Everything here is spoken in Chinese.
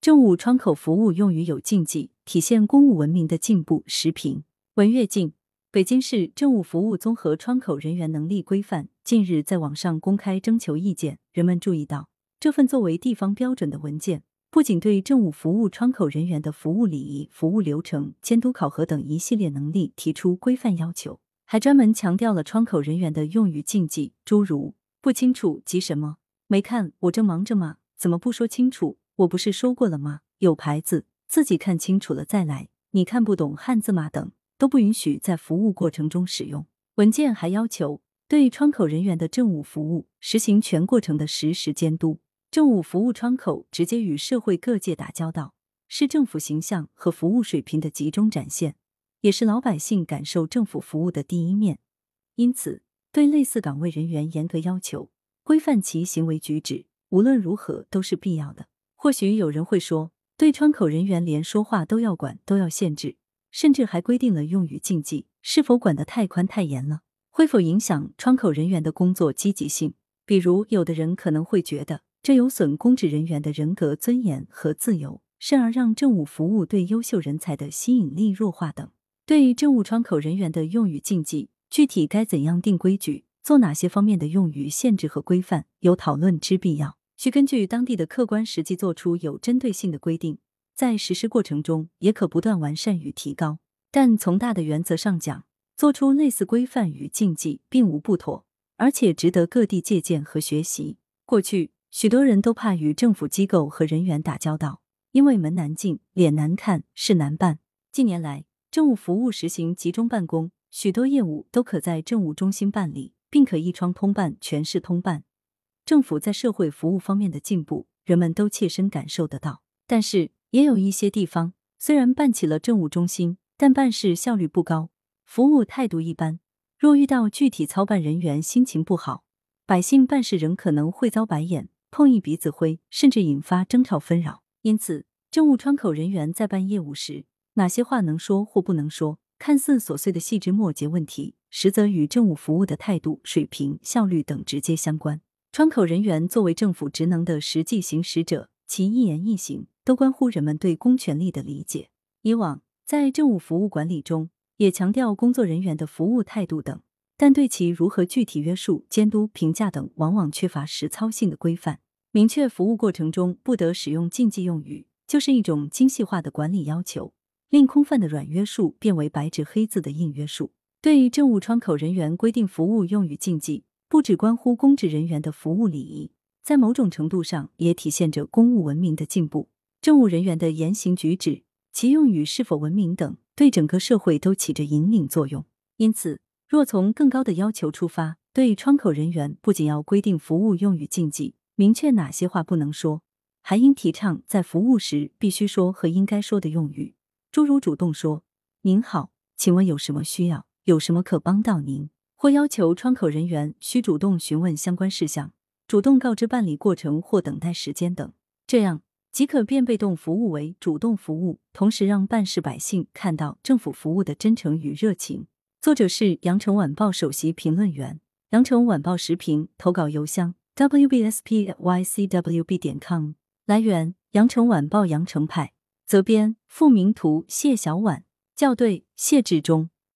政务窗口服务用语有禁忌，体现公务文明的进步。时评：文跃进。北京市政务服务综合窗口人员能力规范近日在网上公开征求意见，人们注意到，这份作为地方标准的文件，不仅对政务服务窗口人员的服务礼仪、服务流程、监督考核等一系列能力提出规范要求，还专门强调了窗口人员的用语禁忌，诸如不清楚急什么，没看我正忙着吗？怎么不说清楚？我不是说过了吗？有牌子，自己看清楚了再来。你看不懂汉字吗？等都不允许在服务过程中使用。文件还要求对窗口人员的政务服务实行全过程的实时监督。政务服务窗口直接与社会各界打交道，是政府形象和服务水平的集中展现，也是老百姓感受政府服务的第一面。因此，对类似岗位人员严格要求，规范其行为举止，无论如何都是必要的。或许有人会说，对窗口人员连说话都要管，都要限制，甚至还规定了用语禁忌，是否管得太宽太严了？会否影响窗口人员的工作积极性？比如，有的人可能会觉得这有损公职人员的人格尊严和自由，甚而让政务服务对优秀人才的吸引力弱化等。对于政务窗口人员的用语禁忌，具体该怎样定规矩，做哪些方面的用语限制和规范，有讨论之必要。需根据当地的客观实际做出有针对性的规定，在实施过程中也可不断完善与提高。但从大的原则上讲，做出类似规范与禁忌并无不妥，而且值得各地借鉴和学习。过去许多人都怕与政府机构和人员打交道，因为门难进、脸难看、事难办。近年来，政务服务实行集中办公，许多业务都可在政务中心办理，并可一窗通办、全市通办。政府在社会服务方面的进步，人们都切身感受得到。但是，也有一些地方虽然办起了政务中心，但办事效率不高，服务态度一般。若遇到具体操办人员心情不好，百姓办事仍可能会遭白眼、碰一鼻子灰，甚至引发争吵纷扰。因此，政务窗口人员在办业务时，哪些话能说或不能说，看似琐碎的细枝末节问题，实则与政务服务的态度、水平、效率等直接相关。窗口人员作为政府职能的实际行使者，其一言一行都关乎人们对公权力的理解。以往在政务服务管理中，也强调工作人员的服务态度等，但对其如何具体约束、监督、评价等，往往缺乏实操性的规范。明确服务过程中不得使用禁忌用语，就是一种精细化的管理要求，令空泛的软约束变为白纸黑字的硬约束。对于政务窗口人员规定服务用语禁忌。不只关乎公职人员的服务礼仪，在某种程度上也体现着公务文明的进步。政务人员的言行举止、其用语是否文明等，对整个社会都起着引领作用。因此，若从更高的要求出发，对窗口人员不仅要规定服务用语禁忌，明确哪些话不能说，还应提倡在服务时必须说和应该说的用语，诸如主动说“您好，请问有什么需要？有什么可帮到您？”或要求窗口人员需主动询问相关事项，主动告知办理过程或等待时间等，这样即可变被动服务为主动服务，同时让办事百姓看到政府服务的真诚与热情。作者是羊城晚报首席评论员，羊城晚报时评投稿邮箱 wbspycwb 点 com。来源：羊城晚报羊城派，责编：付明图，谢小婉，校对：谢志忠。